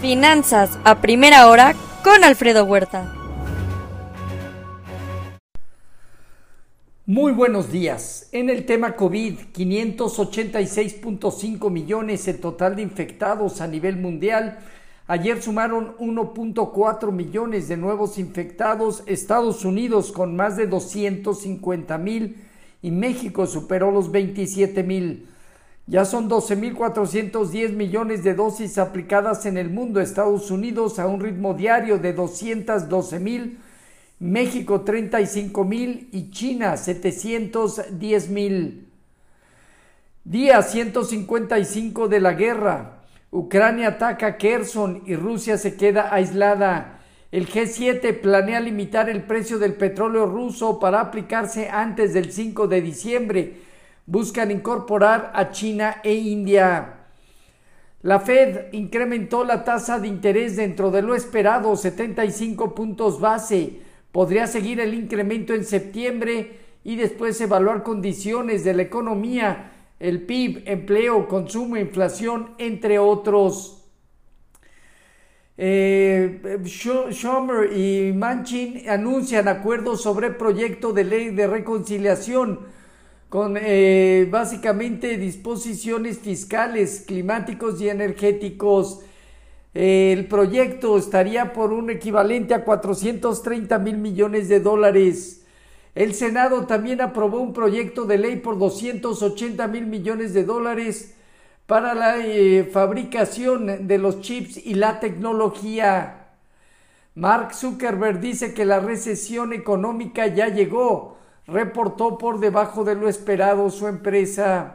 Finanzas a primera hora con Alfredo Huerta. Muy buenos días. En el tema COVID, 586.5 millones el total de infectados a nivel mundial. Ayer sumaron 1.4 millones de nuevos infectados, Estados Unidos con más de 250 mil y México superó los 27 mil. Ya son 12.410 millones de dosis aplicadas en el mundo, Estados Unidos a un ritmo diario de 212 mil, México 35 mil y China 710 mil. Día 155 de la guerra. Ucrania ataca Kherson y Rusia se queda aislada. El G7 planea limitar el precio del petróleo ruso para aplicarse antes del 5 de diciembre buscan incorporar a China e India. La Fed incrementó la tasa de interés dentro de lo esperado, 75 puntos base. Podría seguir el incremento en septiembre y después evaluar condiciones de la economía, el PIB, empleo, consumo, inflación, entre otros. Eh, Schumer y Manchin anuncian acuerdos sobre proyecto de ley de reconciliación con eh, básicamente disposiciones fiscales, climáticos y energéticos. el proyecto estaría por un equivalente a 430 mil millones de dólares. El Senado también aprobó un proyecto de ley por 280 mil millones de dólares para la eh, fabricación de los chips y la tecnología. Mark Zuckerberg dice que la recesión económica ya llegó reportó por debajo de lo esperado su empresa.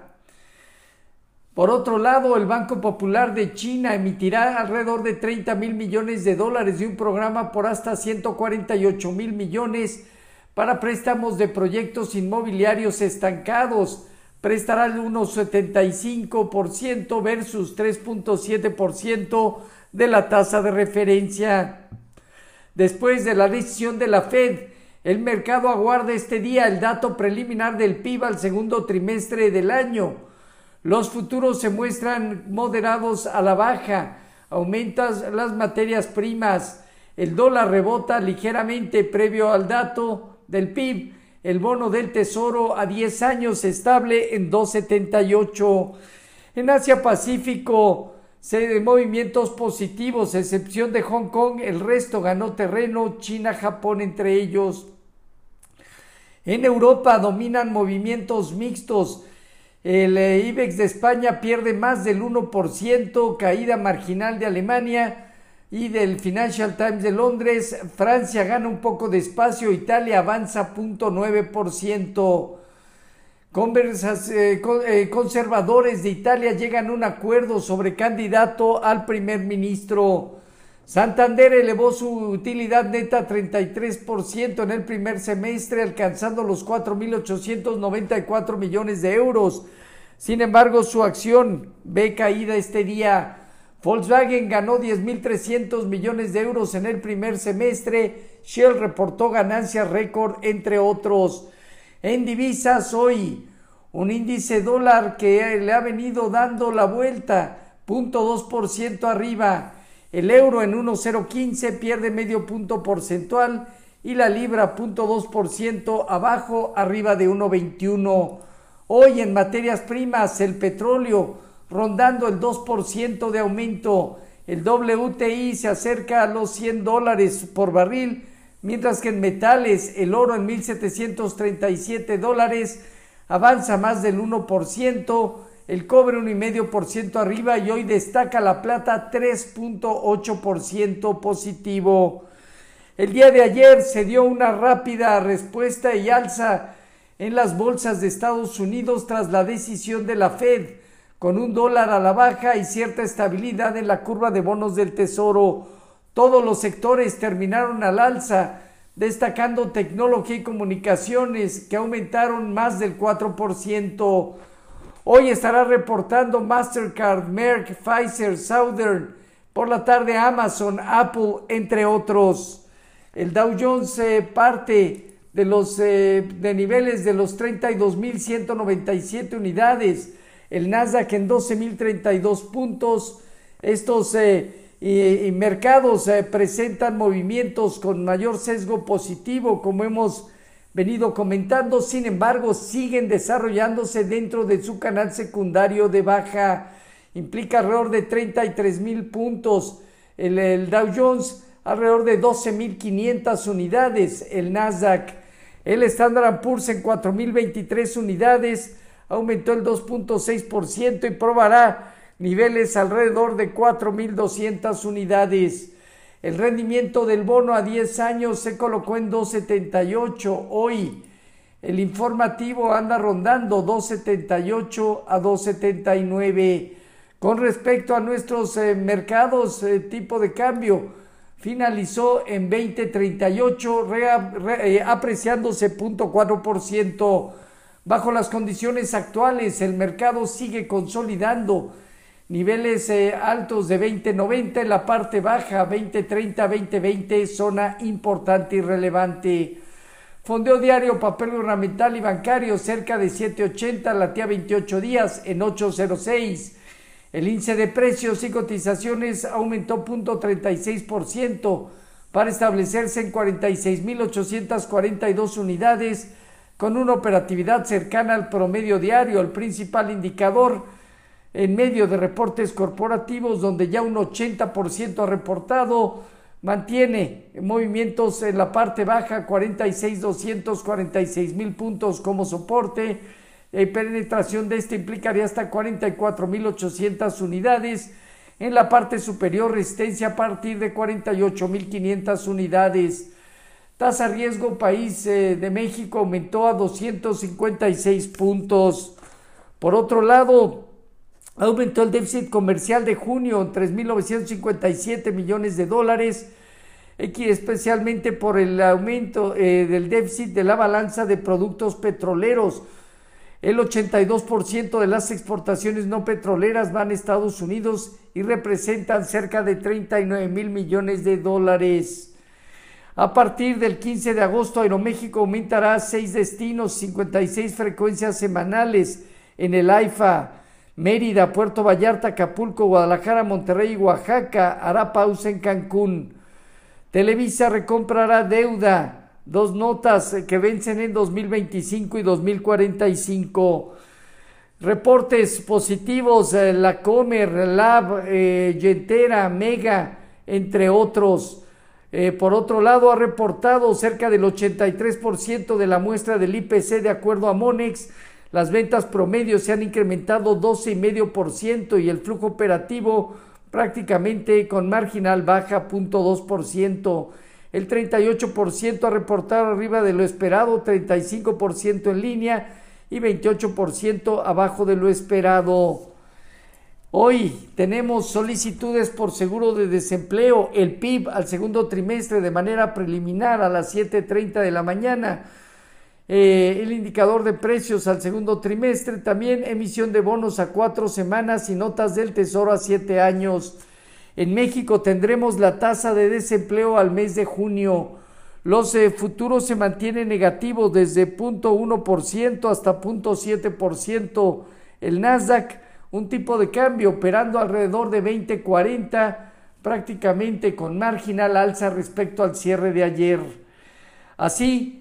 Por otro lado, el Banco Popular de China emitirá alrededor de 30 mil millones de dólares de un programa por hasta 148 mil millones para préstamos de proyectos inmobiliarios estancados. Prestará el 1,75% versus 3,7% de la tasa de referencia. Después de la decisión de la Fed el mercado aguarda este día el dato preliminar del PIB al segundo trimestre del año. Los futuros se muestran moderados a la baja, aumentan las materias primas, el dólar rebota ligeramente previo al dato del PIB, el bono del tesoro a 10 años estable en 2.78. En Asia Pacífico, movimientos positivos, excepción de Hong Kong, el resto ganó terreno, China, Japón entre ellos. En Europa dominan movimientos mixtos. El eh, IBEX de España pierde más del 1%, caída marginal de Alemania y del Financial Times de Londres. Francia gana un poco de espacio, Italia avanza 0.9%. Eh, eh, conservadores de Italia llegan a un acuerdo sobre candidato al primer ministro. Santander elevó su utilidad neta 33% en el primer semestre, alcanzando los 4.894 millones de euros. Sin embargo, su acción ve caída este día. Volkswagen ganó 10.300 millones de euros en el primer semestre. Shell reportó ganancias récord, entre otros. En divisas hoy, un índice dólar que le ha venido dando la vuelta, 0.2% arriba el euro en 1,015 pierde medio punto porcentual y la libra 0.2% abajo, arriba de 1,21. Hoy en materias primas, el petróleo rondando el 2% de aumento. El WTI se acerca a los 100 dólares por barril, mientras que en metales el oro en 1.737 dólares avanza más del 1%, el cobre un y medio por ciento arriba y hoy destaca la plata 3.8% positivo. El día de ayer se dio una rápida respuesta y alza en las bolsas de Estados Unidos tras la decisión de la Fed, con un dólar a la baja y cierta estabilidad en la curva de bonos del Tesoro. Todos los sectores terminaron al alza, destacando tecnología y comunicaciones que aumentaron más del 4%. Hoy estará reportando Mastercard, Merck, Pfizer, Southern, por la tarde Amazon, Apple, entre otros. El Dow Jones eh, parte de los eh, de niveles de los 32.197 unidades, el Nasdaq en 12.032 puntos. Estos eh, y, mercados eh, presentan movimientos con mayor sesgo positivo, como hemos venido comentando, sin embargo, siguen desarrollándose dentro de su canal secundario de baja. Implica alrededor de 33 mil puntos. El, Dow Jones alrededor de 12.500 unidades. El Nasdaq, el Standard Poor's en 4.023 unidades, aumentó el 2.6% y probará niveles alrededor de 4.200 unidades. El rendimiento del bono a 10 años se colocó en 2.78 hoy. El informativo anda rondando 2.78 a 2.79. Con respecto a nuestros eh, mercados, eh, tipo de cambio, finalizó en 2038, eh, apreciándose 0.4%. Bajo las condiciones actuales, el mercado sigue consolidando niveles eh, altos de 2090 en la parte baja, 2030, 2020, zona importante y relevante. Fondeo diario, papel ornamental y bancario cerca de 780, latía 28 días en 806. El índice de precios y cotizaciones aumentó 0.36% para establecerse en 46.842 unidades con una operatividad cercana al promedio diario, el principal indicador en medio de reportes corporativos donde ya un 80% ha reportado, mantiene movimientos en la parte baja, 46.246 mil puntos como soporte, eh, penetración de este implicaría hasta 44.800 unidades. En la parte superior, resistencia a partir de 48.500 unidades. Tasa riesgo país eh, de México aumentó a 256 puntos. Por otro lado, aumentó el déficit comercial de junio en 3.957 millones de dólares, especialmente por el aumento eh, del déficit de la balanza de productos petroleros el 82% de las exportaciones no petroleras van a Estados Unidos y representan cerca de 39 mil millones de dólares. A partir del 15 de agosto, Aeroméxico aumentará seis destinos, 56 frecuencias semanales en el AIFA. Mérida, Puerto Vallarta, Acapulco, Guadalajara, Monterrey y Oaxaca. Hará pausa en Cancún. Televisa recomprará deuda dos notas que vencen en 2025 y 2045. Reportes positivos, eh, la Comer, Lab, eh, Gentera, Mega, entre otros. Eh, por otro lado, ha reportado cerca del 83% de la muestra del IPC de acuerdo a Monex. Las ventas promedio se han incrementado 12,5% y el flujo operativo prácticamente con marginal baja 0.2% el 38% ha reportado arriba de lo esperado, 35% en línea y 28% abajo de lo esperado. Hoy tenemos solicitudes por seguro de desempleo, el PIB al segundo trimestre de manera preliminar a las 7.30 de la mañana. Eh, el indicador de precios al segundo trimestre, también emisión de bonos a cuatro semanas y notas del tesoro a siete años. En México tendremos la tasa de desempleo al mes de junio. Los eh, futuros se mantienen negativos desde 0.1% hasta 0.7%. El Nasdaq, un tipo de cambio operando alrededor de 20.40, prácticamente con marginal alza respecto al cierre de ayer. Así,